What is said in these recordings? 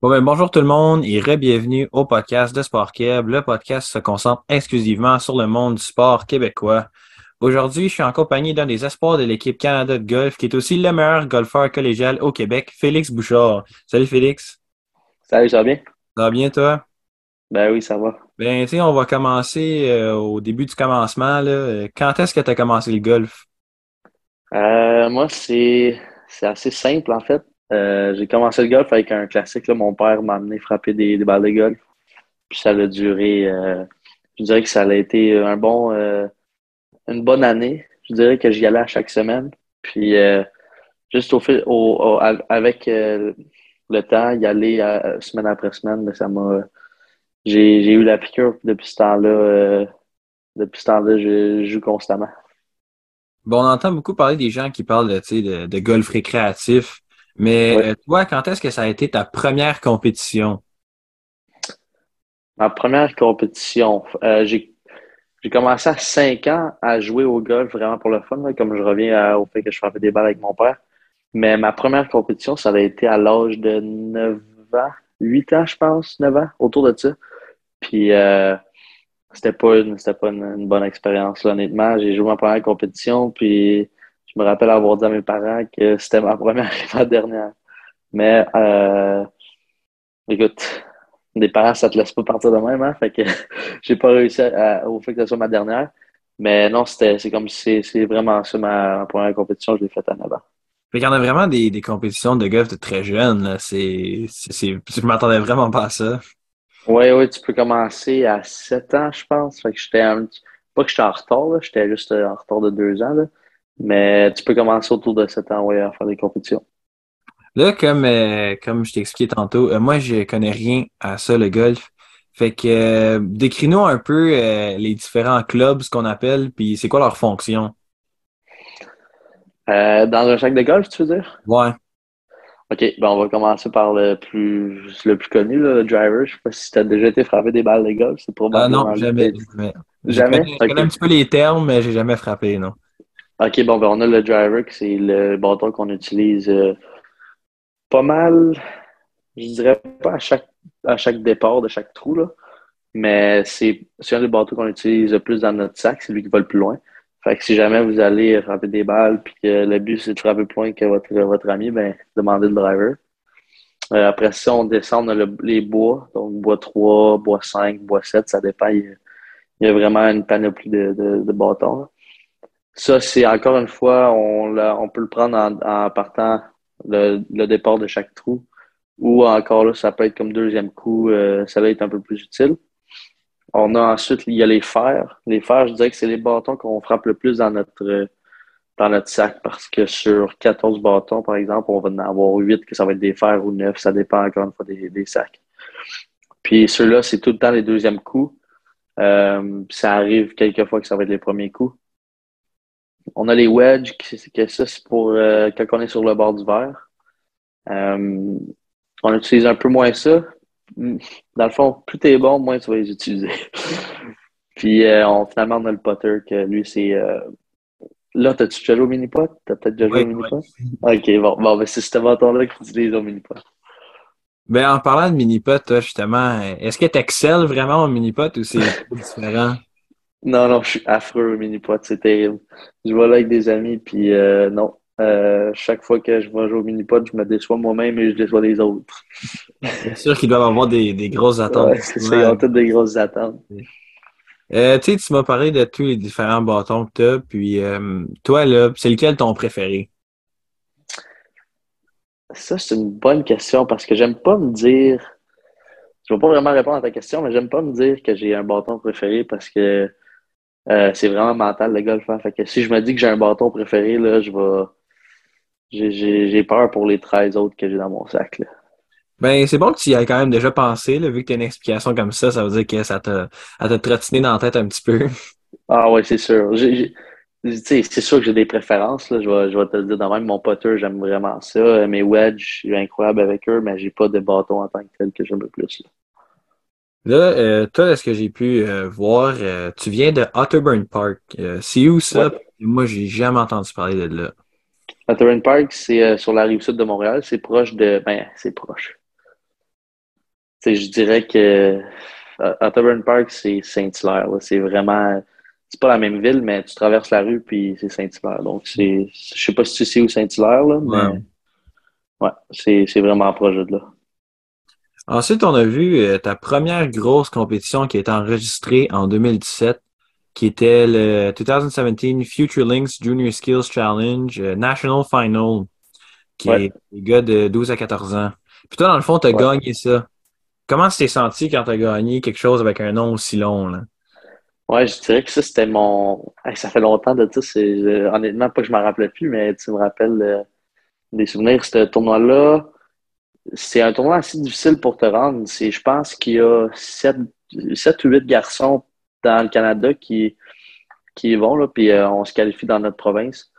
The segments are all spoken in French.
Bon, ben, bonjour tout le monde et re-bienvenue au podcast de Sport Québec. Le podcast se concentre exclusivement sur le monde du sport québécois. Aujourd'hui, je suis en compagnie d'un des espoirs de l'équipe Canada de golf, qui est aussi le meilleur golfeur collégial au Québec, Félix Bouchard. Salut Félix. Salut, ça va bien? Ça va bien toi? Ben oui, ça va. Ben, tu sais, on va commencer euh, au début du commencement. Là. Quand est-ce que tu as commencé le golf? Euh, moi, c'est c'est assez simple en fait. Euh, j'ai commencé le golf avec un classique. Là. Mon père m'a amené frapper des, balles de golf. Puis ça a duré, euh, je dirais que ça a été un bon, euh, une bonne année. Je dirais que j'y allais à chaque semaine. Puis juste au fil, au, au- av- avec le temps, y aller semaine après semaine, là, ça m'a, j'ai, eu la piqûre puis depuis ce temps-là. depuis ce temps-là, je, joue constamment. Bon, on entend beaucoup parler des gens qui parlent de, de golf récréatif. Mais Ouais. euh, toi, quand est-ce que ça a été ta première compétition? Ma première compétition, euh, j'ai j'ai commencé à 5 ans à jouer au golf vraiment pour le fun, là, comme je reviens à- au fait que je frappais des balles avec mon père. Mais ma première compétition, ça a été à l'âge de 9 ans, 8 ans, je pense, 9 ans, autour de ça. Puis euh, c'était pas une, c'était pas une, une bonne expérience, là, honnêtement. J'ai joué ma première compétition, puis me rappelle avoir dit à mes parents que c'était ma première et ma dernière. Mais euh, écoute, des parents, ça te laisse pas partir de même, hein? Fait que j'ai pas réussi à- au fait que ce soit ma dernière. Mais non, c'était, c'est comme si c'est vraiment ça ma, ma première compétition, je l'ai faite à 9 ans. Fait qu'il y en a vraiment des, des compétitions de golf de très jeunes. là. C'est, c'est, c'est- je m'attendais vraiment pas à ça. Oui, oui, tu peux commencer à 7 ans, je pense. Fait que j'étais un petit- pas que j'étais en retard, là, j'étais juste euh, en retard de 2 ans, là. Mais tu peux commencer autour de 7 ans, ouais, à faire des compétitions. Là, comme, euh, comme je t'ai expliqué tantôt, euh, moi, je connais rien à ça, le golf. Fait que, euh, décris-nous un peu les différents clubs, ce qu'on appelle, puis c'est quoi leur fonction? Dans un sac de golf, tu veux dire? Ouais. OK, ben on va commencer par le plus le plus connu, là, le driver. Je sais pas si tu as déjà été frappé des balles de golf, c'est Ah probablement non, le jamais. jamais? Je connais, je connais un petit peu les termes, mais j'ai jamais frappé, non. OK, bon, ben on a le driver, que c'est le bâton qu'on utilise euh, pas mal, je dirais pas à chaque à chaque départ de chaque trou, là, mais c'est un des bâtons qu'on utilise le plus dans notre sac, c'est lui qui va le plus loin. Fait que si jamais vous allez frapper des balles puis que le but c'est de frapper plus loin que votre, votre ami, ben demandez le driver. Euh, après ça, on descend, on a le- les bois, donc bois 3, bois 5, bois 7, ça dépend. Il y a, il y a vraiment une panoplie de, de, de bâtons. là. Ça, c'est encore une fois, on, on peut le prendre en, partant le, le départ de chaque trou. Ou encore là, ça peut être comme deuxième coup, euh, ça va être un peu plus utile. On a ensuite, il y a les fers. Les fers, je dirais que c'est les bâtons qu'on frappe le plus dans notre, euh, dans notre sac parce que sur 14 bâtons, par exemple, on va en avoir 8 que ça va être des fers ou 9. Ça dépend encore une fois des, des sacs. Puis ceux-là, c'est tout le temps les deuxièmes coups. Euh, ça arrive quelques fois que ça va être les premiers coups. On a les wedges, que, ça, c'est pour euh, quand on est sur le bord du verre. Euh, on utilise un peu moins ça. Dans le fond, plus t'es bon, moins tu vas les utiliser. Puis euh, on, finalement, on a le putter, que lui, c'est... Là, t'as-tu déjà joué au mini-pot? T'as peut-être déjà joué Oui, au mini-pot? Ok, bon, bon ben, c'est ce bâton-là que tu utilises au mini-pot. Ben, en parlant de mini-pot, justement, est-ce que tu excelles vraiment au mini-pot ou c'est différent? Non, non, je suis affreux au mini-pot, c'est terrible. Je vais là avec des amis, puis euh, non. Euh, chaque fois que je vais jouer au mini-pot, je me déçois moi-même et je déçois les autres. C'est sûr qu'ils doivent avoir des, des grosses attentes. Ouais, c'est ça, ils ont toutes des grosses attentes. Euh, tu sais, tu m'as parlé de tous les différents bâtons que tu as, puis toi, là, c'est lequel ton préféré? Ça, c'est une bonne question parce que j'aime pas me dire. Je vais pas vraiment répondre à ta question, mais j'aime pas me dire que j'ai un bâton préféré parce que euh, c'est vraiment mental le golf. hein. Fait que si je me dis que j'ai un bâton préféré, là, je vais. J'ai- peur pour les 13 autres que j'ai dans mon sac. Là. Ben, c'est bon que tu y aies quand même déjà pensé, là, vu que tu as une explication comme ça, ça veut dire que ça t'a trottiné dans la tête un petit peu. Ah ouais, c'est sûr. C'est sûr que j'ai des préférences. Là. Je, vais, je vais te le dire de même. Mon putter, j'aime vraiment ça. Mes wedges, je suis incroyable avec eux, mais j'ai pas de bâton en tant que tel que j'aime le plus. là. Là, euh, toi, est-ce que j'ai pu euh, voir, euh, tu viens de Otterburn Park. C'est où ça? Ouais. Moi, j'ai jamais entendu parler de là. Otterburn Park, c'est sur la rive sud de Montréal. C'est proche de. Ben, c'est proche. je dirais que Otterburn Park, c'est Saint-Hilaire. C'est vraiment. C'est pas la même ville, mais tu traverses la rue puis c'est Saint-Hilaire. Donc, c'est. Je sais pas si tu sais où Saint-Hilaire, là, mais. Ouais, c'est vraiment proche de là. Ensuite, on a vu euh, ta première grosse compétition qui a été enregistrée en 2017, qui était le 2017 Future Links Junior Skills Challenge euh, National Final, qui est les gars de 12 à 14 ans. Puis toi, dans le fond, tu as gagné ça. Comment tu t'es senti quand tu as gagné quelque chose avec un nom aussi long? Là? Ouais, je dirais que ça, c'était mon. ça fait longtemps de ça. C'est... Honnêtement, pas que je m'en rappelais plus, mais tu me rappelles euh, des souvenirs. Ce tournoi-là, c'est un tournoi assez difficile pour te rendre. Je pense qu'il y a 7, ou 8 garçons dans le Canada qui, qui y vont, là, puis euh, on se qualifie dans notre province.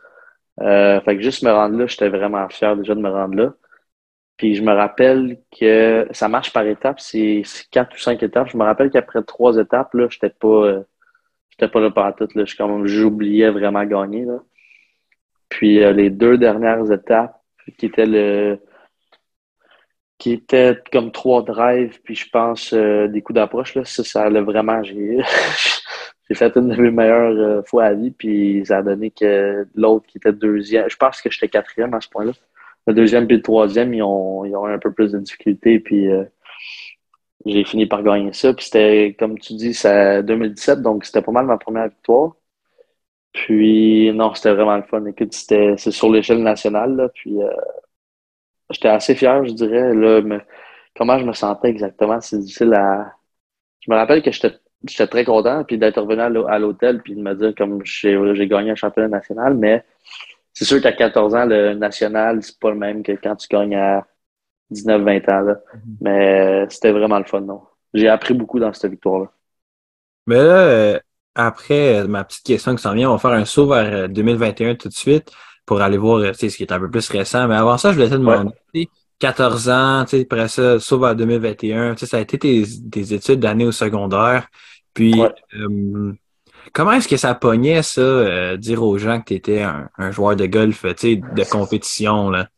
Euh, fait que juste me rendre là, j'étais vraiment fier déjà de me rendre là. Puis je me rappelle que ça marche par étapes, c'est quatre ou cinq étapes. Je me rappelle qu'après trois étapes, là, j'étais pas euh, j'étais pas là par tout. Là. J'oubliais vraiment gagner. Là. Puis les deux dernières étapes, qui étaient le qui était comme trois drives, puis je pense euh, des coups d'approche. Là, ça, ça vraiment. J'ai, fait une de mes meilleures euh, fois à vie, puis ça a donné que l'autre qui était deuxième, je pense que j'étais quatrième à ce point-là. Le deuxième puis le troisième, ils ont, ils ont eu un peu plus de difficultés, puis euh, j'ai fini par gagner ça. Puis c'était, comme tu dis, c'est 2017, donc c'était pas mal ma première victoire. Puis non, c'était vraiment le fun. Écoute, c'était, c'est sur l'échelle nationale, là, puis j'étais assez fier, je dirais. Là, comment je me sentais exactement, c'est difficile à. Je me rappelle que j'étais très content puis d'être revenu à l'hôtel puis de me dire comme j'ai gagné un championnat national, mais c'est sûr qu'à 14 ans, le national, c'est pas le même que quand tu gagnes à 19-20 ans. Là. Mm-hmm. Mais c'était vraiment le fun, non. J'ai appris beaucoup dans cette victoire-là. Mais là, euh, après ma petite question qui s'en vient, on va faire un saut vers 2021 euh, tout de suite pour aller voir ce qui est un peu plus récent. Mais avant ça, je voulais te demander, 14 ans, après ça, sauf à 2021, ça a été tes, études d'année au secondaire. Puis, euh, comment est-ce que ça pognait, ça, euh, dire aux gens que tu étais un, joueur de golf, de compétition, là?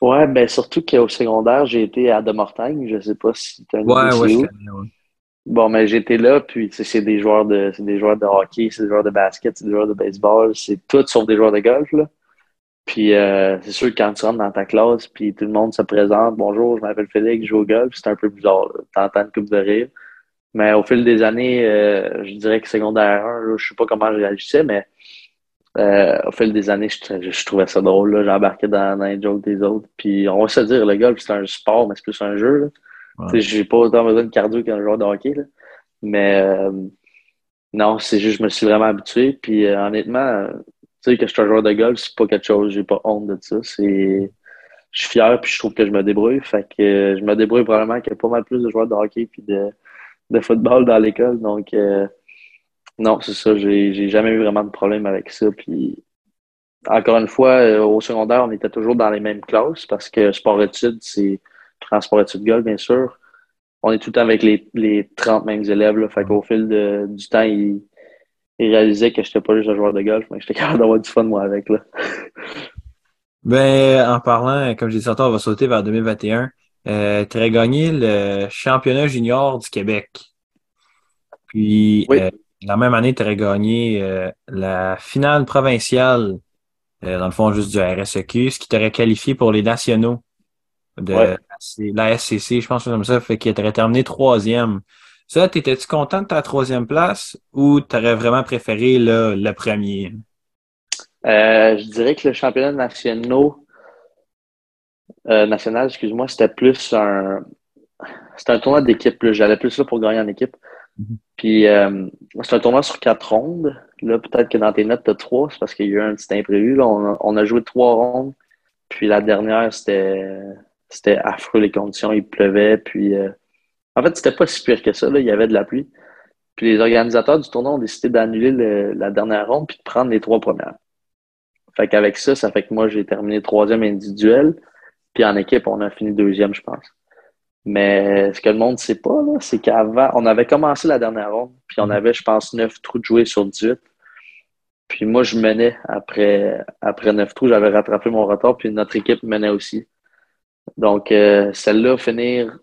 Ouais, ben surtout qu'au secondaire, j'ai été à De Mortagne. Je sais pas si tu as Ouais, ouais, je Bon, mais j'étais là, puis c'est des joueurs de des joueurs de hockey, c'est des joueurs de basket, c'est des joueurs de baseball, c'est tout sauf des joueurs de golf, là. Puis euh, c'est sûr que quand tu rentres dans ta classe, puis tout le monde se présente, bonjour, je m'appelle Félix, je joue au golf, c'est un peu bizarre. T'entends une coupe de rire. Mais au fil des années, euh, je dirais que secondaire 1, je sais pas comment je réagissais, mais euh, au fil des années, je, trouvais ça drôle. J'embarquais dans, dans, les des autres. Puis on va se dire, le golf, c'est un sport, mais c'est plus un jeu. J'ai pas autant besoin de cardio qu'un joueur de hockey. Là. Mais non, c'est juste je me suis vraiment habitué. Puis honnêtement, tu sais, que je suis un joueur de golf, c'est pas quelque chose, j'ai pas honte de ça. Je suis fier puis je trouve que je me débrouille. Fait que je me débrouille probablement qu'il y a pas mal plus de joueurs de hockey puis de, de football dans l'école. Donc euh, non, c'est ça. J'ai jamais eu vraiment de problème avec ça. Puis encore une fois, euh, au secondaire, on était toujours dans les mêmes classes parce que sport-études, c'est sport-études golf, bien sûr. On est tout le temps avec les, les 30 mêmes élèves. Là. Fait qu'au fil de, du temps, ils il réalisait que je n'étais pas juste un joueur de golf, mais j'étais capable d'avoir du fun, moi, avec. Là. ben, en parlant, comme j'ai dit tantôt, on va sauter vers 2021. Euh, tu aurais gagné le championnat junior du Québec. Puis, euh, la même année, tu aurais gagné euh, la finale provinciale, euh, dans le fond, juste du RSEQ, ce qui t'aurait qualifié pour les nationaux de la SCC, je pense, comme ça, fait qu'il t'aurait terminé troisième. Ça, t'étais-tu content de ta troisième place ou t'aurais vraiment préféré le premier? Euh, je dirais que le championnat national, euh, national, excuse-moi, c'était plus un c'était un tournoi d'équipe. J'allais plus là pour gagner en équipe. Mm-hmm. Puis euh, c'est un tournoi sur quatre rondes. Là, peut-être que dans tes notes, tu as trois, c'est parce qu'il y a eu un petit imprévu. Là, on, a, joué trois rondes. Puis la dernière, c'était c'était affreux les conditions. Il pleuvait. Puis en fait, c'était pas si pire que ça. Là. Il y avait de la pluie. Puis les organisateurs du tournoi ont décidé d'annuler la dernière ronde puis de prendre les trois premières. Fait qu'avec ça, ça fait que moi, j'ai terminé troisième individuel. Puis en équipe, on a fini deuxième, je pense. Mais ce que le monde ne sait pas, c'est qu'avant, on avait commencé la dernière ronde, puis on avait, je pense, neuf trous de jouer sur 18. Puis moi, je menais après, après neuf trous, j'avais rattrapé mon retard, puis notre équipe menait aussi. Donc, euh, celle-là, finir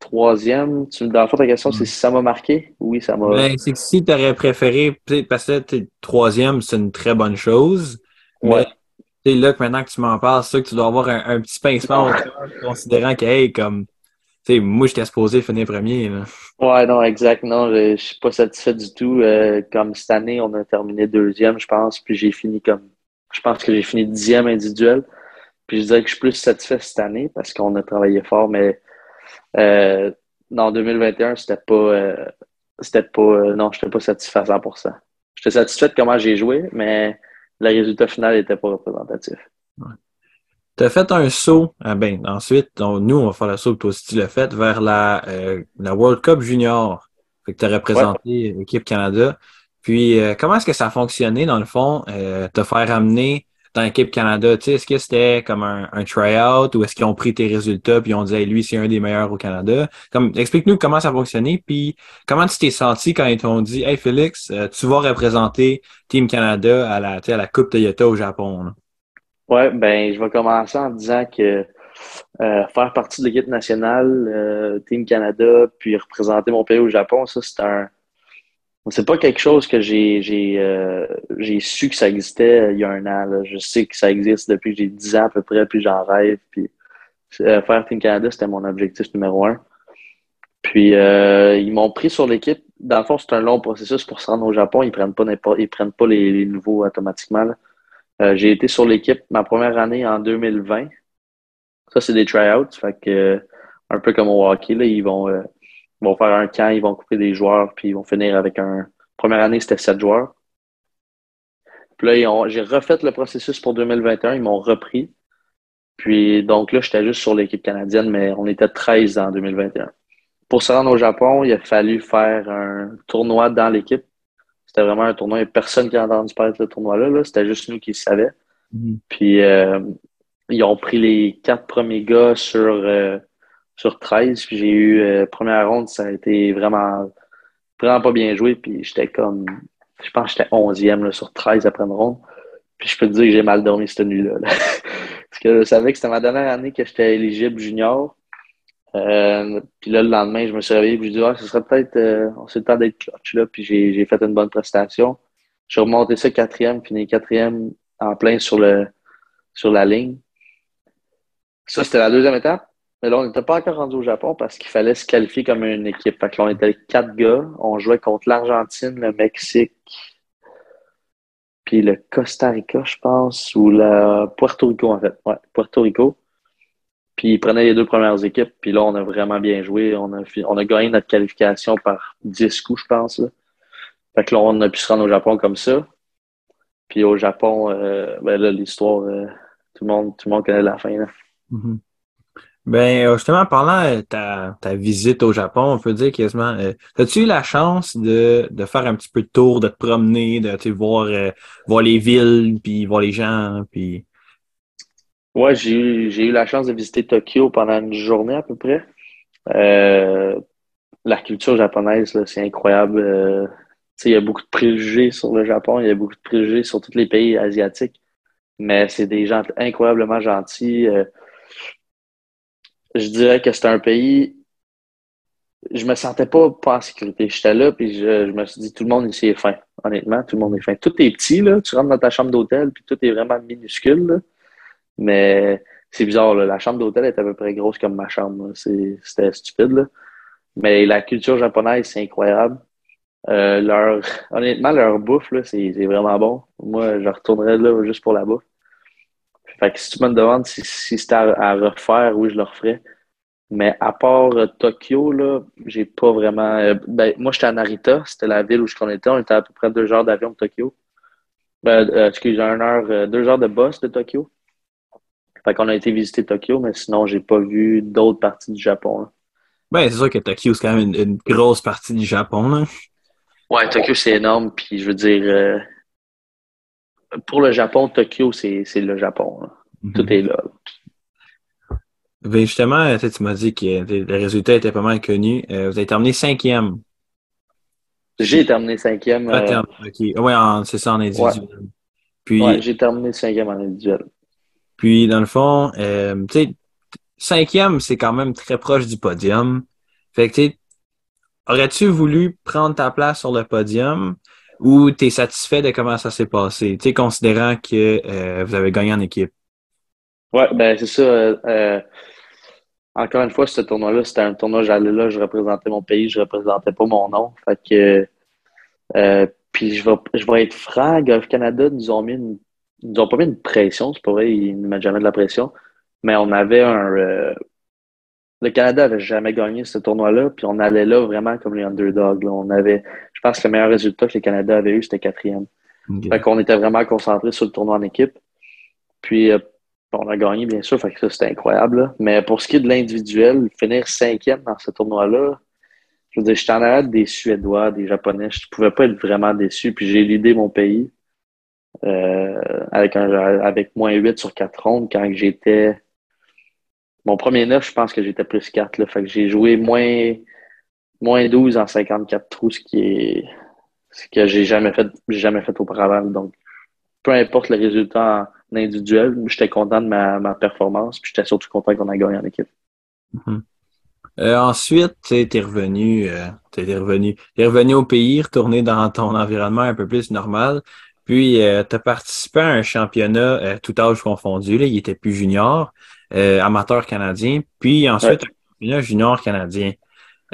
troisième. Tu, dans le fond, ta question, c'est si ça m'a marqué? Oui, ça m'a. Ben, c'est que si tu aurais préféré, parce que troisième, c'est une très bonne chose. Ouais. C'est là que maintenant que tu m'en parles, c'est que tu dois avoir un, petit pincement au cœur, considérant que, hey, comme, tu sais, moi, j'étais supposé finir premier. Là. Ouais, non, exact. Non, je, je suis pas satisfait du tout. Euh, comme cette année, on a terminé deuxième, je pense, puis j'ai fini comme, je pense que j'ai fini dixième individuel. Puis je dirais que je suis plus satisfait cette année parce qu'on a travaillé fort, mais euh, en 2021, c'était pas, euh, c'était pas, euh, non, j'étais pas satisfait à 100%. J'étais satisfait de comment j'ai joué, mais le résultat final n'était pas représentatif. Tu as fait un saut, ah ben, ensuite, nous, on va faire le saut, toi aussi tu l'as fait, vers la, euh, la World Cup Junior. Fait que tu as représenté l'équipe Canada. Puis, comment est-ce que ça a fonctionné, dans le fond, te faire amener dans l'équipe Canada? Est-ce que c'était comme un, un try-out ou est-ce qu'ils ont pris tes résultats puis ont dit lui, c'est un des meilleurs au Canada? Comme explique-nous comment ça a fonctionné, puis comment tu t'es senti quand ils t'ont dit Hey Félix, euh, tu vas représenter Team Canada à la, à la Coupe Toyota au Japon. Là? Ouais, ben je vais commencer en disant que euh, faire partie de l'équipe nationale, euh, Team Canada, puis représenter mon pays au Japon, ça c'est un c'est pas quelque chose que j'ai j'ai euh, su que ça existait euh, il y a un an. Je sais que ça existe depuis que j'ai 10 ans à peu près, puis j'en rêve. Puis euh, faire Team Canada, c'était mon objectif numéro un. Puis ils m'ont pris sur l'équipe. Dans le fond, c'est un long processus pour se rendre au Japon. Ils prennent pas ils prennent pas les, nouveaux automatiquement. j'ai été sur l'équipe ma première année en 2020. Ça, c'est des tryouts. Fait que un peu comme au hockey, là, ils vont ils vont faire un camp, ils vont couper des joueurs, puis ils vont finir avec un. Première année, c'était sept joueurs. Puis là, j'ai refait le processus pour 2021, ils m'ont repris. Puis donc là, j'étais juste sur l'équipe canadienne, mais on était 13 en 2021. Pour se rendre au Japon, il a fallu faire un tournoi dans l'équipe. C'était vraiment un tournoi. Il n'y a personne qui a entendu parler de ce tournoi-là. C'était juste nous qui le savions. Mm-hmm. Puis euh, ils ont pris les quatre premiers gars sur euh, sur 13. Puis j'ai eu, euh, première ronde, ça a été vraiment, vraiment pas bien joué. Puis j'étais comme, je pense que j'étais 11e sur 13 après une ronde. Puis je peux te dire que j'ai mal dormi cette nuit-là. Parce que je savais que c'était ma dernière année que j'étais éligible junior. Euh, puis là, le lendemain, je me suis réveillé et je dit ah, ce serait peut-être, euh, on le temps d'être clutch là. Puis j'ai fait une bonne prestation. J'ai remonté ça quatrième, fini quatrième en plein sur le sur la ligne. Ça, c'était la deuxième étape. Mais là, on n'était pas encore rendu au Japon parce qu'il fallait se qualifier comme une équipe. Fait que là, on était quatre gars. On jouait contre l'Argentine, le Mexique, puis le Costa Rica, je pense, ou le Puerto Rico, en fait. Ouais, Puerto Rico. Puis ils prenaient les deux premières équipes. Puis là, on a vraiment bien joué. On a, on a gagné notre qualification par 10 coups, je pense. Fait que là, on a pu se rendre au Japon comme ça. Puis au Japon, euh, ben là, l'histoire, euh, tout, le monde, tout le monde connaît la fin. Là. Mm-hmm. Ben, euh, justement, pendant euh, ta, ta visite au Japon, on peut dire quasiment, euh, as-tu eu la chance de, de faire un petit peu de tour, de te promener, de voir, voir les villes, puis voir les gens, puis... Ouais, j'ai eu, j'ai eu la chance de visiter Tokyo pendant une journée à peu près. la culture japonaise, c'est incroyable. il y a beaucoup de préjugés sur le Japon, il y a beaucoup de préjugés sur tous les pays asiatiques, mais c'est des gens incroyablement gentils je dirais que c'est un pays. Je me sentais pas, pas en sécurité. J'étais là, puis je, me suis dit, tout le monde ici est fin. Honnêtement, tout le monde est fin. Tout est petit, là. Tu rentres dans ta chambre d'hôtel, puis tout est vraiment minuscule, Mais c'est bizarre, là. La chambre d'hôtel est à peu près grosse comme ma chambre. C'était stupide, là. Mais la culture japonaise, c'est incroyable. Euh, leur, honnêtement, leur bouffe, c'est vraiment bon. Moi, je retournerais là juste pour la bouffe. Fait que si tu me demandes si, si c'était à, refaire, oui, je le referais. Mais à part euh, Tokyo, là, j'ai pas vraiment. Euh, ben, moi, j'étais à Narita, c'était la ville où je connaissais. On était à peu près deux heures d'avion de Tokyo. Ben, euh, excusez, une heure, deux heures de bus de Tokyo. Fait qu'on a été visiter Tokyo, mais sinon, j'ai pas vu d'autres parties du Japon. Là. Ben, c'est sûr que Tokyo, c'est quand même une, grosse partie du Japon. Là. Ouais, Tokyo, c'est énorme. Puis, je veux dire, pour le Japon, Tokyo, c'est le Japon. Mhm. Tout est là. Ben justement, tu m'as dit que les résultats étaient pas mal connus. Euh, vous avez terminé cinquième. J'ai terminé cinquième. Ah, euh... Oui, c'est ça en individuel. Puis, j'ai terminé cinquième en individuel. Puis, dans le fond, euh, tu sais, cinquième, c'est quand même très proche du podium. Fait que, tu aurais-tu voulu prendre ta place sur le podium? Ou tu es satisfait de comment ça s'est passé, tu considérant que euh, vous avez gagné en équipe? Ouais, ben c'est ça. Euh, encore une fois, ce tournoi-là, c'était un tournoi, j'allais là, je représentais mon pays, je représentais pas mon nom. Fait que euh, puis je vais, je vais être franc, Golf Canada nous ont mis une, nous ont pas mis une pression, c'est pas vrai, ils ne mettent jamais de la pression. Mais on avait un euh, le Canada avait jamais gagné ce tournoi-là, puis on allait là vraiment comme les underdogs. On avait, je pense que le meilleur résultat que le Canada avait eu, c'était quatrième. Fait qu'on était vraiment concentré sur le tournoi en équipe. Puis euh, on a gagné, bien sûr, fait que ça, c'était incroyable. Mais pour ce qui est de l'individuel, finir cinquième dans ce tournoi-là, je veux dire, j'étais en arrête des Suédois, des Japonais. Je ne pouvais pas être vraiment déçu. Puis j'ai l'idée mon pays euh, avec, un, avec moins 8 sur 4 rondes quand j'étais. Mon premier 9, je pense que j'étais plus 4. Là. Fait que j'ai joué moins, moins 12 en 54 trous, ce qui est ce que j'ai jamais fait, jamais fait auparavant. Donc, peu importe le résultat en individuel, j'étais content de ma, ma performance. Puis j'étais surtout content qu'on a gagné en équipe. Mm-hmm. Euh, ensuite, tu es revenu, euh, es revenu, es revenu au pays, retourné dans ton environnement un peu plus normal. Puis, euh, tu as participé à un championnat euh, tout âge confondu. Là, il était plus junior, amateur canadien. Puis ensuite, un championnat junior canadien.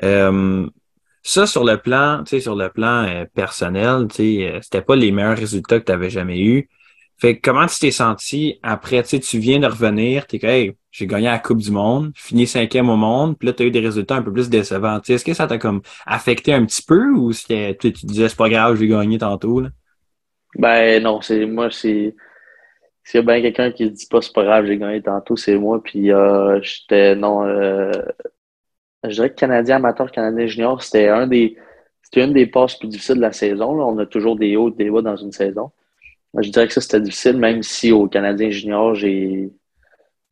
Ça, sur le plan, tu sais, sur le plan personnel, tu sais, c'était pas les meilleurs résultats que tu avais jamais eu. Fait comment tu t'es senti après, tu sais, tu viens de revenir, t'es que, hey, j'ai gagné la Coupe du Monde, fini cinquième au monde, puis là, tu as eu des résultats un peu plus décevants. Est-ce que ça t'a comme affecté un petit peu ou c'était, tu, tu disais, c'est pas grave, j'ai gagné tantôt, là? Ben, non, c'est, moi, c'est, s'il y a bien quelqu'un qui dit pas c'est pas grave, j'ai gagné tantôt, c'est moi, puis euh, j'étais, non, euh, je dirais que Canadien amateur, Canadien junior, c'était un des, c'était une des passes plus difficiles de la saison, là. On a toujours des hauts, des bas dans une saison. Je dirais que ça, c'était difficile, même si au Canadien junior, j'ai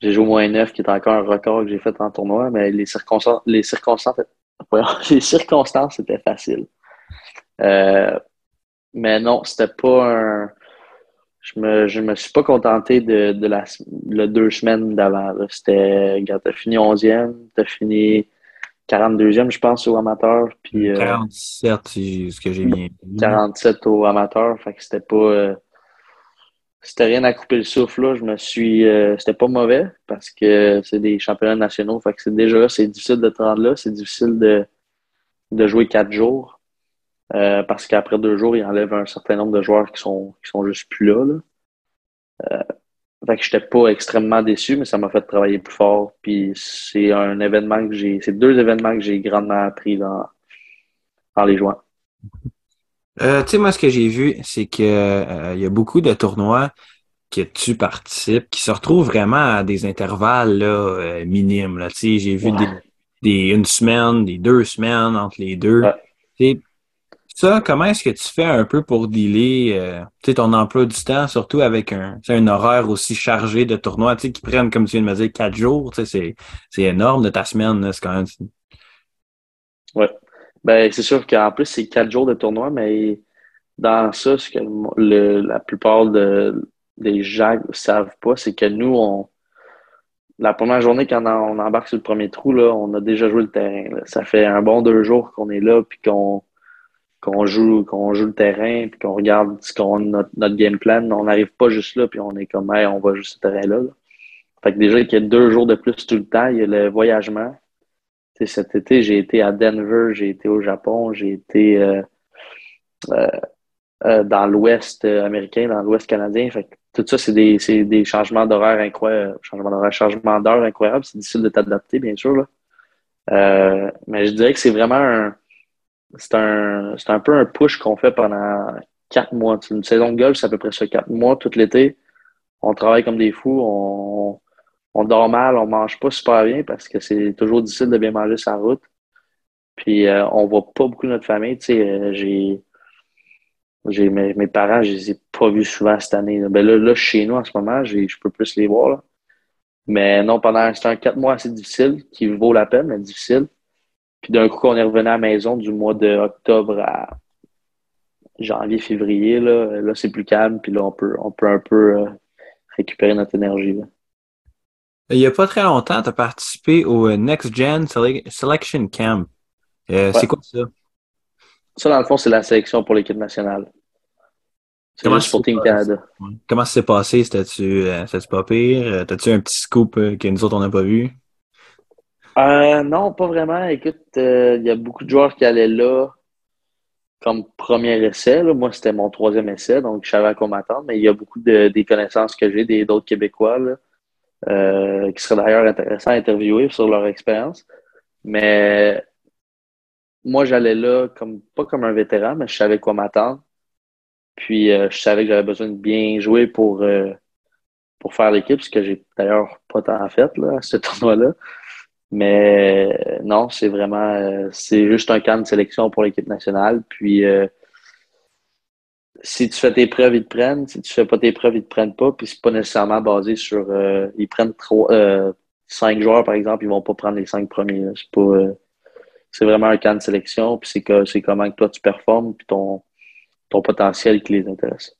j'ai joué au moins 9, qui est encore un record que j'ai fait en tournoi, mais les circonstances, les circonstances, les circonstances étaient faciles. Euh, mais non, c'était pas un. Je me, je me suis pas contenté de, de la deux semaines d'avant. C'était, tu t'as fini 11e, t'as fini 42e, je pense, au amateur. Puis, 47, euh, c'est ce que j'ai bien 47 au amateur. Fait que c'était pas. Euh, c'était rien à couper le souffle. Là. Je me suis. Euh, c'était pas mauvais parce que c'est des championnats nationaux. Fait que c'est déjà c'est difficile de te rendre là. C'est difficile de, de jouer quatre jours. Euh, parce qu'après deux jours, il enlève un certain nombre de joueurs qui sont, qui sont juste plus là. là. Euh, fait que j'étais pas extrêmement déçu, mais ça m'a fait travailler plus fort. Puis c'est un événement que j'ai. C'est deux événements que j'ai grandement appris dans, les jouant. Euh, tu sais, moi, ce que j'ai vu, c'est que euh, y a beaucoup de tournois que tu participes qui se retrouvent vraiment à des intervalles là, euh, minimes. Là. J'ai vu des, des, une semaine, des deux semaines entre les deux. Ouais. Ça, comment est-ce que tu fais un peu pour dealer euh, ton emploi du temps, surtout avec un, un horaire aussi chargé de tournois, qui prennent, comme tu viens de me dire, quatre jours, c'est énorme de ta semaine, c'est quand même. Ouais. Ben, c'est sûr qu'en plus, c'est quatre jours de tournoi, mais dans ça, ce que le, la plupart de, des gens ne savent pas, c'est que nous, on, la première journée, quand on, embarque sur le premier trou, là, on a déjà joué le terrain. Ça fait un bon deux jours qu'on est là, puis qu'on qu'on joue, qu'on joue le terrain, puis qu'on regarde ce qu'on notre, notre game plan. On n'arrive pas juste là, puis on est comme, hey, on va juste ce terrain-là. Fait que déjà, il y a deux jours de plus tout le temps. Il y a le voyagement cet été, j'ai été à Denver, j'ai été au Japon, j'ai été euh, euh, euh, dans l'Ouest américain, dans l'Ouest canadien. Fait tout ça, c'est des, changements d'horaire incroyables, d'heure. C'est difficile de t'adapter, bien sûr. Mais je dirais que c'est vraiment un. C'est un, un peu un push qu'on fait pendant quatre mois. Une saison de golf, c'est à peu près ça, quatre mois tout l'été. On travaille comme des fous, on, on dort mal, on mange pas super bien parce que c'est toujours difficile de bien manger sa route. Puis euh, on voit pas beaucoup notre famille. Euh, j'ai mes, mes, parents, je les ai pas vus souvent cette année. Là. Ben là, là, chez nous en ce moment, je peux plus les voir. Mais non, pendant un quatre mois assez difficile, qui vaut la peine, mais difficile. Puis d'un coup, on est revenu à la maison du mois de octobre à janvier, février, là, là c'est plus calme, puis là, on peut, on peut un peu euh, récupérer notre énergie. Là. Il n'y a pas très longtemps, tu as participé au Next Gen Selection Camp. C'est quoi ça? Ça, dans le fond, c'est la sélection pour l'équipe nationale. Pour Team Canada. Comment ça s'est passé? C'était-tu pas pire? T'as-tu un petit scoop que nous autres, on n'a pas vu? Non, pas vraiment. Écoute, il y a beaucoup de joueurs qui allaient là comme premier essai. Moi, c'était mon troisième essai, donc je savais à quoi m'attendre, mais il y a beaucoup de, des connaissances que j'ai d'autres Québécois euh, qui seraient d'ailleurs intéressants à interviewer sur leur expérience. Mais moi, j'allais là comme pas comme un vétéran, mais je savais quoi m'attendre. Puis euh, je savais que j'avais besoin de bien jouer pour, euh, pour faire l'équipe, ce que j'ai d'ailleurs pas tant fait là, à ce tournoi-là. Mais euh, non, c'est vraiment, euh, c'est juste un camp de sélection pour l'équipe nationale. Puis, euh, si tu fais tes preuves, ils te prennent. Si tu fais pas tes preuves, ils te prennent pas. Puis, c'est pas nécessairement basé sur, ils prennent trois, cinq joueurs, par exemple, ils vont pas prendre les cinq premiers. C'est vraiment un camp de sélection. Puis, c'est que, c'est comment que toi tu performes, puis ton, ton potentiel qui les intéresse.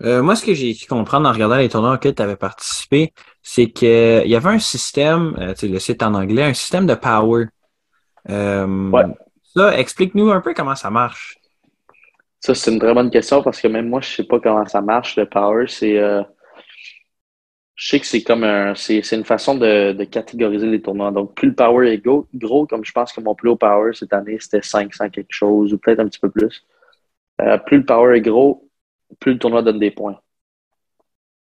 Euh, moi, ce que j'ai pu comprendre en regardant les tournois auxquels tu avais participé, c'est qu'il y avait un système, euh, le site en anglais, un système de power. Euh, ouais. Ça, explique-nous un peu comment ça marche. Ça, c'est une très bonne question parce que même moi, je sais pas comment ça marche, le power. C'est. je sais que c'est comme un. C'est une façon de, de, catégoriser les tournois. Donc, plus le power est gros, gros, comme je pense que mon plus haut power cette année, c'était 500 quelque chose, ou peut-être un petit peu plus. plus le power est gros, plus le tournoi donne des points.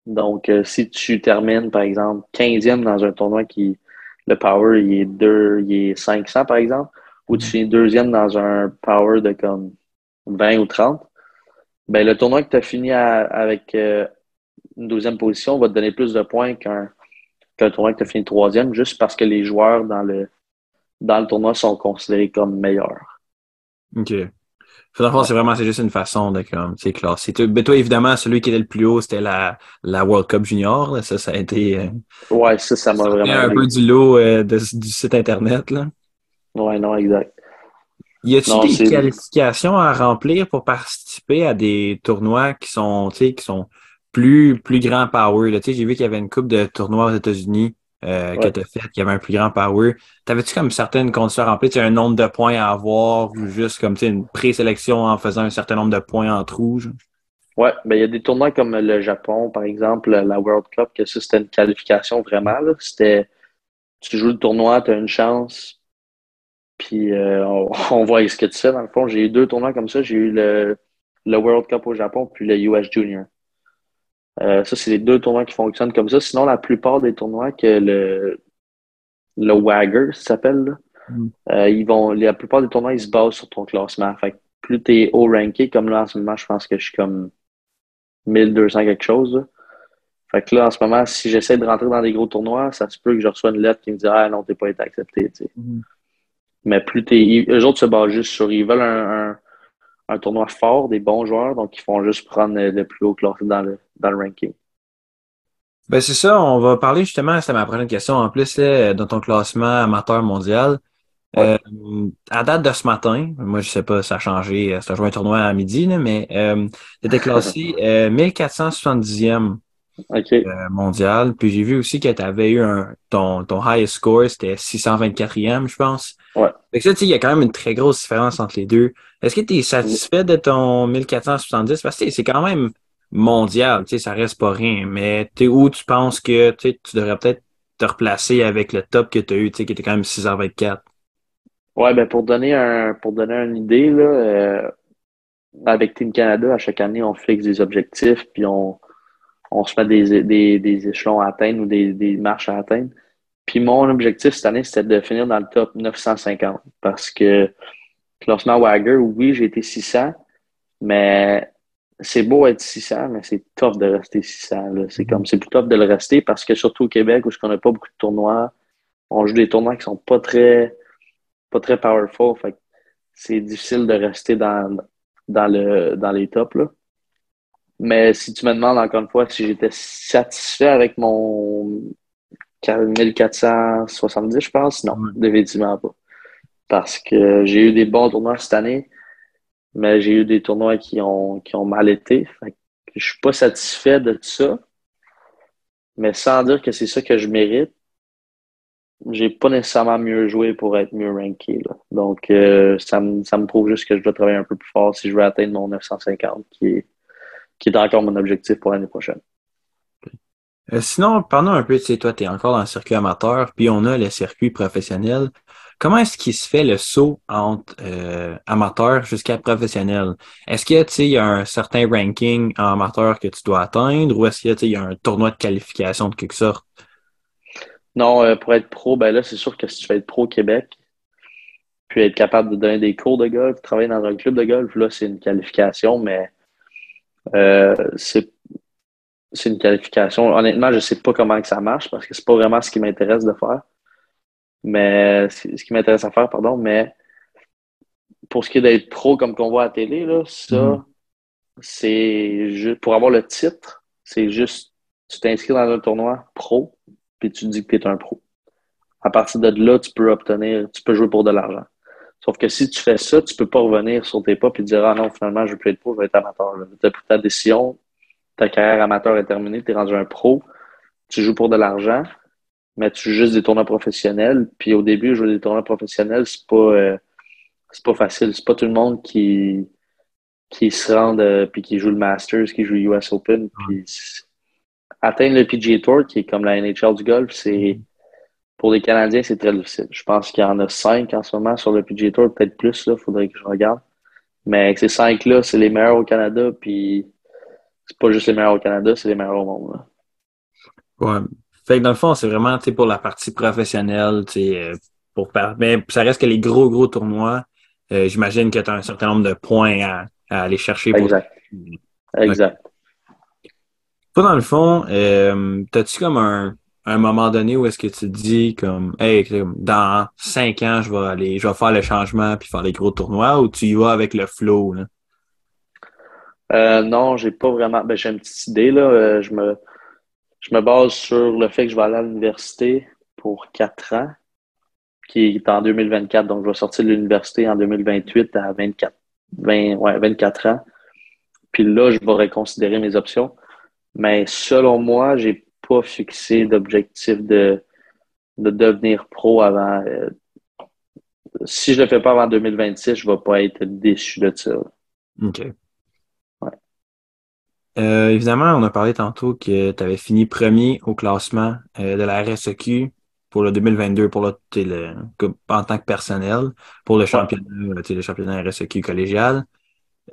Donc, euh, si tu termines, par exemple, 15e dans un tournoi qui, le power, il est, deux, il est 500, par exemple, ou tu finis deuxième dans un power de comme 20 ou 30, ben, le tournoi que tu as fini avec euh, une deuxième position va te donner plus de points qu'un tournoi que tu as fini troisième, juste parce que les joueurs dans le, dans le tournoi sont considérés comme meilleurs. OK c'est vraiment, c'est juste une façon de comme, c'est classé. Mais toi, évidemment, celui qui était le plus haut, c'était la, la World Cup Junior. Ça, ça a été. Euh, ouais, ça, ça m'a vraiment. un peu du lot euh, du site Internet, là. Ouais, non, exact. Y a-t-il des qualifications à remplir pour participer à des tournois qui sont, qui sont plus, plus grands power? Là? J'ai vu qu'il y avait une coupe de tournois aux États-Unis euh, que tu as fait, qui avait un plus grand power. T'avais-tu comme certaines conditions à remplir, un nombre de points à avoir ou juste comme une présélection en faisant un certain nombre de points en rouge? Ouais, ben il y a des tournois comme le Japon, par exemple, la World Cup, que ça, c'était une qualification vraiment. C'était tu joues le tournoi, tu as une chance, puis euh, on, voit ce que tu fais. Dans le fond, j'ai eu deux tournois comme ça. J'ai eu le, le World Cup au Japon, puis le US Junior. Euh, ça, c'est les deux tournois qui fonctionnent comme ça. Sinon, la plupart des tournois que le, le WAGR s'appelle, mm. euh, ils vont, la plupart des tournois, ils se basent sur ton classement. Fait plus tu es haut ranké, comme là, en ce moment, je pense que je suis comme 1200 quelque chose. Fait que là, en ce moment, si j'essaie de rentrer dans des gros tournois, ça se peut que je reçois une lettre qui me dit Ah non, t'es pas été accepté. Mm. Mais plus t'es. Eux autres se basent juste sur. Ils veulent un un tournoi fort, des bons joueurs, donc ils font juste prendre le plus haut classé dans le, dans le ranking. Ben c'est ça, on va parler justement, c'est ma prochaine question en plus, là, dans ton classement amateur mondial. Euh, à date de ce matin, moi je sais pas, ça a changé, c'est joué un tournoi à midi, mais euh, tu étais classé euh, 1470e euh, mondial. Puis j'ai vu aussi que tu avais eu un, ton, ton highest score, c'était 624e, je pense. Ouais. Fait que ça, il y a quand même une très grosse différence entre les deux. Est-ce que tu es satisfait de ton 1470? Parce que c'est quand même mondial, tu sais, ça reste pas rien. Mais tu où tu penses que tu devrais peut-être te replacer avec le top que tu as eu, tu sais, qui était quand même 624? Ouais, ben pour donner un pour donner une idée, là, euh, avec Team Canada, à chaque année, on fixe des objectifs, puis on, on se met des, des, des échelons à atteindre ou des, des marches à atteindre. Puis mon objectif cette année, c'était de finir dans le top 950 parce que classement Wagger, oui, j'ai été 600, mais c'est beau être 600, mais c'est tough de rester 600. C'est comme, c'est plus tough de le rester parce que surtout au Québec, où on n'a pas beaucoup de tournois, on joue des tournois qui sont pas très, pas très powerful. Fait c'est difficile de rester dans, dans, le, dans les tops. Là. Mais si tu me demandes encore une fois si j'étais satisfait avec mon 1470, je pense, non, définitivement pas. Parce que j'ai eu des bons tournois cette année, mais j'ai eu des tournois qui ont, qui ont mal été. Fait que je suis pas satisfait de ça. Mais sans dire que c'est ça que je mérite, j'ai pas nécessairement mieux joué pour être mieux ranké. Donc, euh, ça, me, ça me prouve juste que je dois travailler un peu plus fort si je veux atteindre mon 950, qui est, qui est encore mon objectif pour l'année prochaine. Euh, sinon, parlons un peu, tu sais, toi, tu es encore dans le circuit amateur, puis on a le circuit professionnel. Comment est-ce qu'il se fait le saut entre euh, amateur jusqu'à professionnel? Est-ce qu'il y, a un certain ranking en amateur que tu dois atteindre ou est-ce qu'il y, y, a un tournoi de qualification de quelque sorte? Non, euh, pour être pro, ben là, c'est sûr que si tu veux être pro au Québec, puis être capable de donner des cours de golf, travailler dans un club de golf, là, c'est une qualification, mais euh, c'est une qualification. Honnêtement, je ne sais pas comment que ça marche parce que c'est pas vraiment ce qui m'intéresse de faire. Mais ce qui m'intéresse à faire, pardon, mais pour ce qui est d'être pro comme qu'on voit à la télé, là, ça, mm-hmm. c'est juste pour avoir le titre, c'est juste tu t'inscris dans un tournoi pro, puis tu dis que tu es un pro. À partir de là, tu peux obtenir, tu peux jouer pour de l'argent. Sauf que si tu fais ça, tu peux pas revenir sur tes pas et dire Ah non, finalement, je veux plus être pro, je vais être amateur. Tu as pris ta décision, ta carrière amateur est terminée, tu es rendu un pro, tu joues pour de l'argent, mais tu joues juste des tournois professionnels. Puis au début, jouer des tournois professionnels, c'est pas euh, c'est pas facile. C'est pas tout le monde qui qui se rend euh, puis qui joue le Masters, qui joue US Open. Puis atteindre le PGA Tour, qui est comme la NHL du golf, c'est pour les Canadiens, c'est très difficile. Je pense qu'il y en a cinq en ce moment sur le PGA Tour, peut-être plus, il faudrait que je regarde. Mais ces cinq-là, c'est les meilleurs au Canada, puis c'est pas juste les meilleurs au Canada, c'est les meilleurs au monde. Ouais. Fait que dans le fond, c'est vraiment pour la partie professionnelle, euh, pour mais ça reste que les gros, gros tournois, euh, j'imagine que tu as un certain nombre de points à, aller chercher. Pour... Exact. Exact. Toi, dans le fond, euh, as-tu comme un, un moment donné où est-ce que tu dis comme Hey, dans cinq ans, je vais aller, je vais faire le changement puis faire les gros tournois ou tu y vas avec le flow? Euh, non, j'ai pas vraiment. Ben, j'ai une petite idée. Là. Euh, je, me, je me base sur le fait que je vais aller à l'université pour quatre ans, qui est en 2024. Donc, je vais sortir de l'université en 2028 à 24, 20, ouais, 24 ans. Puis là, je vais reconsidérer mes options. Mais selon moi, j'ai pas fixé d'objectif de, de devenir pro avant. Euh, si je le fais pas avant 2026, je vais pas être déçu de ça. OK. Euh, évidemment, on a parlé tantôt que tu avais fini premier au classement euh, de la RSEQ pour le 2022 pour le, en tant que personnel pour le championnat, le championnat RSEQ collégial.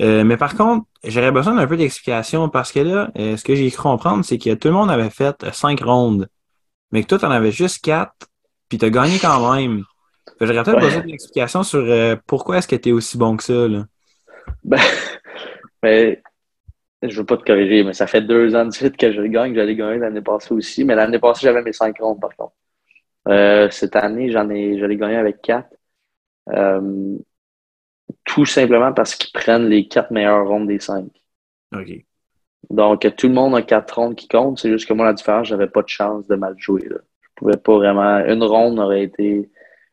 Euh, mais par contre, j'aurais besoin d'un peu d'explication parce que là, euh, ce que j'ai cru comprendre, c'est que tout le monde avait fait cinq rondes, mais que toi, tu en avais juste quatre, puis tu as gagné quand même. J'aurais peut-être besoin d'une explication sur euh, pourquoi est-ce que tu es aussi bon que ça. Là? Ben, mais je veux pas te corriger, mais ça fait deux ans de suite que je gagne. J'allais gagner l'année passée aussi, mais l'année passée, j'avais mes cinq rondes par contre. cette année, j'en ai, j'allais gagner avec quatre tout simplement parce qu'ils prennent les quatre meilleures rondes des cinq. OK. Donc, tout le monde a quatre rondes qui comptent. C'est juste que moi, la différence, j'avais pas de chance de mal jouer. Là. Je pouvais pas vraiment. Une ronde aurait été.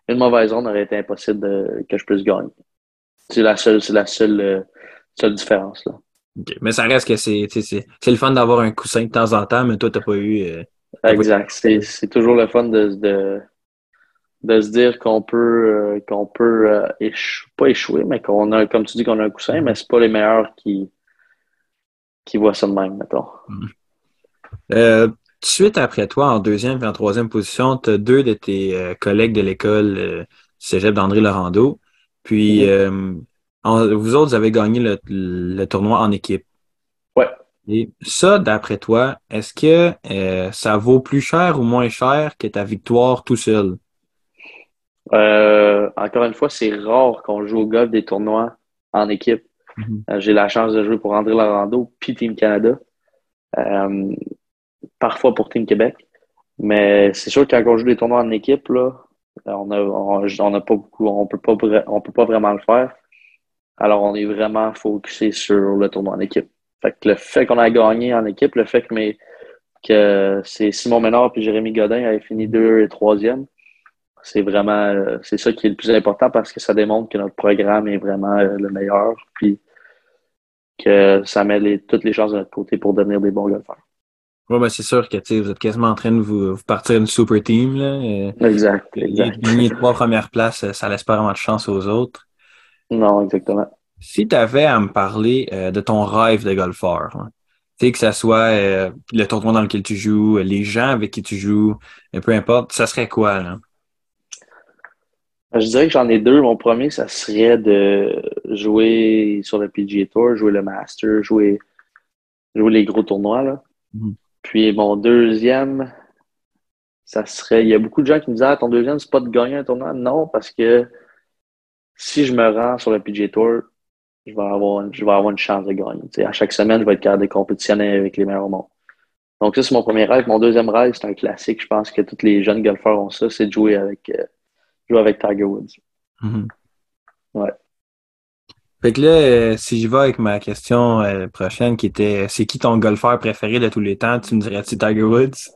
Une mauvaise ronde aurait été impossible de... que je puisse gagner. C'est la seule, c'est la seule, euh, seule différence. Là. Mais ça reste que c'est, c'est, le fun d'avoir un coussin de temps en temps, mais toi, t'as pas eu. Euh, exact. C'est, c'est toujours le fun de, de, de se dire qu'on peut euh, qu'on peut euh, pas échouer, mais qu'on a, comme tu dis, qu'on a un coussin, mais c'est pas les meilleurs qui, qui voient ça de même, mettons. Mm. Euh, suite après toi, en deuxième et en troisième position, tu as deux de tes collègues de l'école Cégep d'André Laurando. Puis mm-hmm. vous autres, vous avez gagné le, le tournoi en équipe. Ouais. Et ça, d'après toi, est-ce que ça vaut plus cher ou moins cher que ta victoire tout seul? Euh, encore une fois, c'est rare qu'on joue au golf des tournois en équipe. Mhm. Euh, j'ai la chance de jouer pour André Larando puis Team Canada. Euh, parfois pour Team Québec. Mais c'est sûr que quand on joue des tournois en équipe, là, on a, on, a pas beaucoup, on peut pas, on peut pas vraiment le faire. Alors, on est vraiment focusé sur le tournoi en équipe. Fait que le fait qu'on a gagné en équipe, le fait que, mes, que c'est Simon Ménard et Jérémy Godin avaient fini deux et troisième, c'est vraiment euh, c'est ça qui est le plus important parce que ça démontre que notre programme est vraiment euh, le meilleur puis que ça met toutes les chances de notre côté pour devenir des bons golfeurs. Oui, ben c'est sûr que vous êtes quasiment en train de vous, partir une super team. Là. exact, exact. Les trois premières places, ça laisse pas vraiment de chance aux autres. Non, exactement. Si tu avais à me parler euh, de ton rêve de golfeur, hein, tu sais, que ce soit euh, le tournoi dans lequel tu joues, les gens avec qui tu joues, peu importe, ça serait quoi? Là? Je dirais que j'en ai deux. Mon premier, ça serait de jouer sur le PGA Tour, jouer le Master, jouer, jouer les gros tournois. Là. Mhm. Puis mon deuxième, ça serait. Il y a beaucoup de gens qui me disent Ah, ton deuxième, c'est pas de gagner un tournoi. Non, parce que si je me rends sur le PGA Tour, je vais avoir, je vais avoir une chance de gagner. à chaque semaine, je vais être capable de compétitionner avec les meilleurs au monde. Donc, ça, c'est mon premier rêve. Mon deuxième rêve, c'est un classique. Je pense que tous les jeunes golfeurs ont ça, c'est de jouer avec, euh, jouer avec Tiger Woods. Mhm. Ouais. Fait que là, euh, si j'y vais avec ma question euh, prochaine qui était c'est qui ton golfeur préféré de tous les temps, tu me dirais-tu Tiger Woods?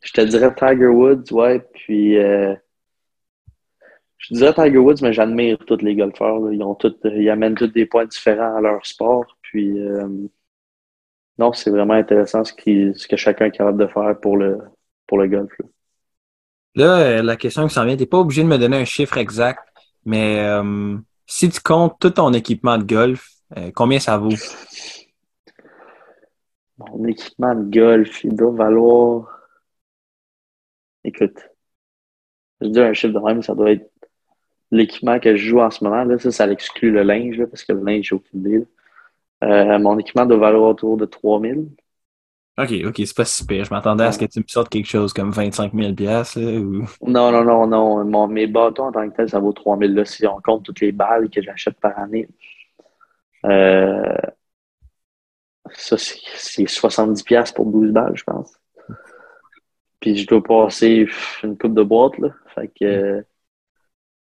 Je te dirais Tiger Woods, ouais. Puis euh, je dirais Tiger Woods, mais j'admire tous les golfeurs. Ils ont tous, ils amènent tous des points différents à leur sport. Puis non, c'est vraiment intéressant ce, qui, ce que chacun est capable de faire pour le, pour le golf. Là, la question qui s'en vient, t'es pas obligé de me donner un chiffre exact, mais si tu comptes tout ton équipement de golf, euh, combien ça vaut? Mon équipement de golf, il doit valoir. Écoute, je dis un chiffre de même, ça doit être l'équipement que je joue en ce moment. Là, ça, ça exclut le linge, parce que le linge, j'ai aucune idée. Euh, mon équipement doit valoir autour de 3000. OK, OK, c'est pas si pire. Je m'attendais à ce que tu me sortes quelque chose comme 25 000 ou... Non, non, non, non. Mon, mes bâtons en tant que tel, ça vaut 3 000 là, si on compte toutes les balles que j'achète par année. Euh, ça, c'est 70 pour 12 balles, je pense. Puis je dois passer une coupe de boîte, là. Fait que...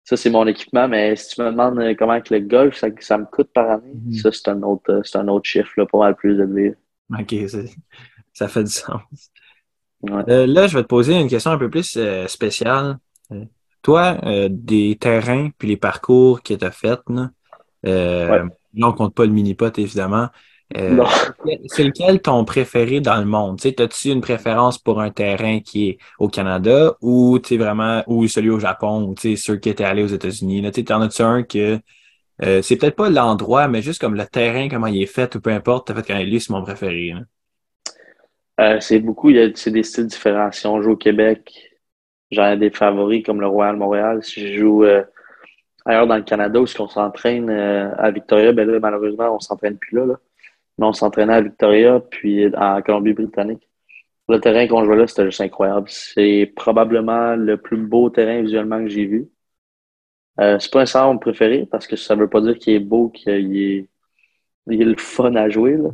ça, c'est mon équipement, mais si tu me demandes comment avec le golf, ça, ça me coûte par année, mm-hmm. ça, c'est un autre, c'est un autre chiffre, là, pas mal plus élevé. OK, ça fait du sens. Euh, là, je vais te poser une question un peu plus euh, spéciale. Euh, toi, des terrains puis les parcours que tu as faits, là, ouais. on compte pas le mini-pot, évidemment. c'est lequel ton préféré dans le monde? As-tu une préférence pour un terrain qui est au Canada ou vraiment ou celui au Japon ou ceux qui étaient allés aux États-Unis? T'en as-tu un que c'est peut-être pas l'endroit, mais juste comme le terrain, comment il est fait, ou peu importe, tu as fait quand lui, c'est mon préféré. Euh, c'est beaucoup, c'est des styles différents. Si on joue au Québec, j'en ai des favoris comme le Royal Montréal. Si je joue euh, ailleurs dans le Canada où on s'entraîne euh, à Victoria, ben là, malheureusement, on s'entraîne plus là, Mais on s'entraînait à Victoria, puis en Colombie-Britannique. Le terrain qu'on jouait là, c'était juste incroyable. C'est probablement le plus beau terrain visuellement que j'ai vu. C'est pas un centre préféré parce que ça veut pas dire qu'il est beau, qu'il est, est le fun à jouer. Là.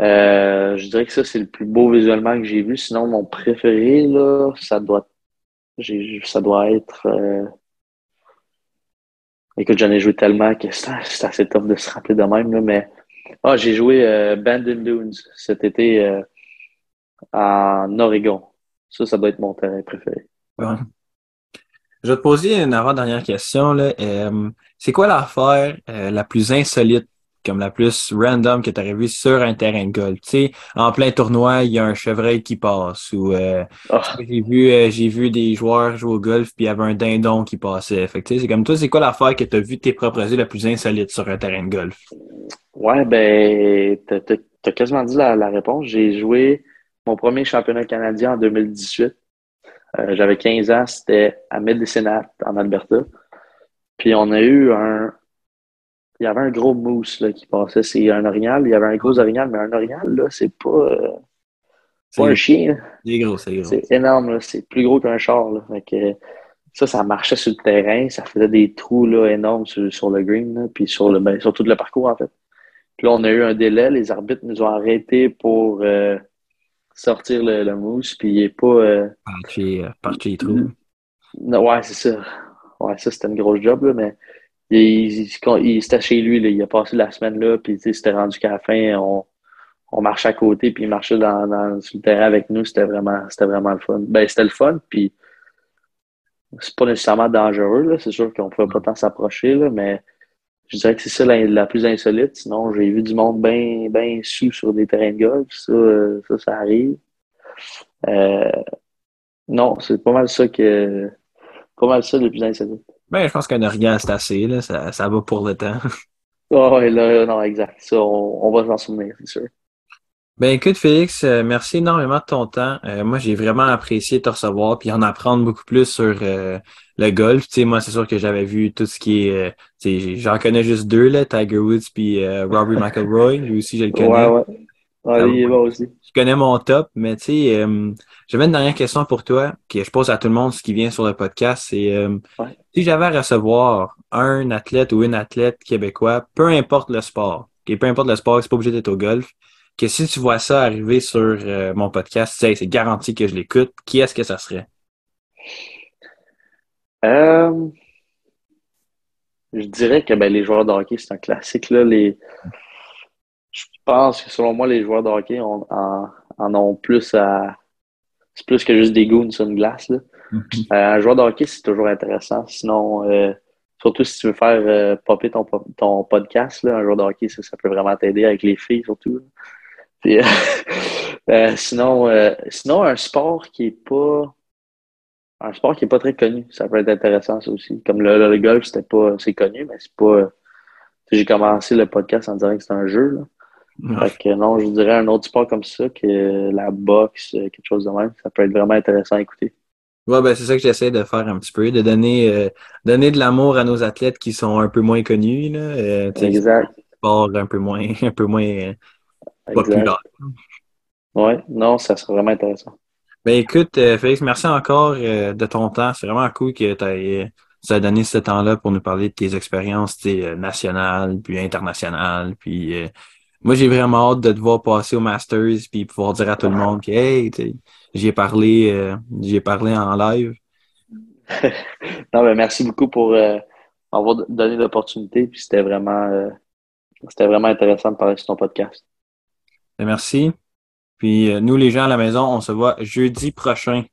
Euh, je dirais que ça, c'est le plus beau visuellement que j'ai vu. Sinon, mon préféré, là, ça doit, ça doit être. Euh... Écoute, j'en ai joué tellement que c'est assez tough de se rappeler de même, là, mais. Ah, j'ai joué euh, Bandon Dunes cet été en Oregon. Ça, ça doit être mon terrain préféré. Je vais te poser une avant-dernière question. C'est quoi l'affaire la plus insolite comme la plus random que tu aurais vu sur un terrain de golf. Tu sais, en plein tournoi, il y a un chevreuil qui passe. Ou euh, ah. j'ai vu euh, j'ai vu des joueurs jouer au golf puis il y avait un dindon qui passait. Fait que, c'est comme toi, c'est quoi l'affaire que tu as vu tes propres yeux la plus insolite sur un terrain de golf? Ouais, ben t'as as, quasiment dit la, réponse. J'ai joué mon premier championnat canadien en 2018. Euh, j'avais 15 ans, c'était à Medicine en Alberta. Puis on a eu un, il y avait un gros mousse là, qui passait. C'est un orignal. Il y avait un gros orignal, mais un orignal, là, c'est pas, euh, pas un chien. C'est gros, c'est gros. C'est énorme. C'est plus gros qu'un char. Là. ça, ça marchait sur le terrain. Ça faisait des trous là, énormes sur, le green, puis sur, le, ben, sur tout le parcours, en fait. Puis là, on a eu un délai. Les arbitres nous ont arrêtés pour euh, sortir le, mousse, puis il n'est pas... Euh, parti, parti les trous. ouais, c'est ça. Ouais, ça, c'était une grosse job, là, mais il, il, c'était chez lui, là, il a passé la semaine là, puis c'était rendu qu'à la fin, on, on marchait à côté, puis il marchait dans, dans, sur le terrain avec nous. C'était vraiment, c'était vraiment le fun. Ben, c'était le fun, puis c'est pas nécessairement dangereux. C'est sûr qu'on pouvait pas tant s'approcher, mais je dirais que c'est ça la, plus insolite. Sinon, j'ai vu du monde bien ben sous sur des terrains de golf. Ça, ça, ça arrive. Euh, non, c'est pas mal ça que. Pas mal ça le plus insolite. Ben, je pense qu'un orgasme, c'est assez, là. Ça, ça va pour le temps. Oh, ouais, là, non, exact. Ça, on, on va s'en souvenir, c'est sûr. Ben écoute Félix, euh, merci énormément de ton temps. Euh, moi, j'ai vraiment apprécié te recevoir puis en apprendre beaucoup plus sur euh, le golf. Tu sais, moi, c'est sûr que j'avais vu tout ce qui est. tu sais, j'en connais juste deux là, Tiger Woods puis Robert McElroy. Lui aussi, je le connais. Ouais, ouais. Ouais il est bon aussi. Je connais mon top, mais tu sais, j'avais une dernière question pour toi que je pose à tout le monde ce qui vient sur le podcast. C'est si j'avais à recevoir un athlète ou une athlète québécois, peu importe le sport, et peu importe le sport, c'est pas obligé d'être au golf que si tu vois ça arriver sur euh, mon podcast, c'est garanti que je l'écoute. Qui est-ce que ça serait? Euh, je dirais que ben, les joueurs de hockey, c'est un classique. Là. Les... Je pense que selon moi, les joueurs de hockey en, ont plus à. C'est plus que juste des goons sur une glace. Là. Mm-hmm. Euh, un joueur de hockey, c'est toujours intéressant. Sinon, surtout si tu veux faire popper ton, ton podcast, là, un joueur de hockey, ça, ça peut vraiment t'aider avec les filles, surtout. Euh, sinon, euh, sinon, un sport qui est pas un sport qui est pas très connu, ça peut être intéressant ça aussi. Comme le, golf, c'était pas c'est connu, mais c'est pas. J'ai commencé le podcast en disant que c'est un jeu. Là. Fait que non, je dirais un autre sport comme ça que la boxe, quelque chose de même, ça peut être vraiment intéressant à écouter. Ouais, ben c'est ça que j'essaie de faire un petit peu, de donner, euh, donner de l'amour à nos athlètes qui sont un peu moins connus. Là. exact. Sport un peu moins, un peu moins oui, non, ça serait vraiment intéressant. Ben écoute, euh, Félix, merci encore euh, de ton temps. C'est vraiment cool que tu aies, euh, donné ce temps-là pour nous parler de tes expériences nationales, puis internationales. Puis moi, j'ai vraiment hâte de te voir passer au Masters, puis pouvoir dire à tout le monde que hey, j'ai parlé, j'ai parlé en live. non, ben merci beaucoup pour avoir donné l'opportunité. Puis c'était vraiment, c'était vraiment intéressant de parler sur ton podcast. Ben, merci. Puis euh, nous, les gens à la maison, on se voit jeudi prochain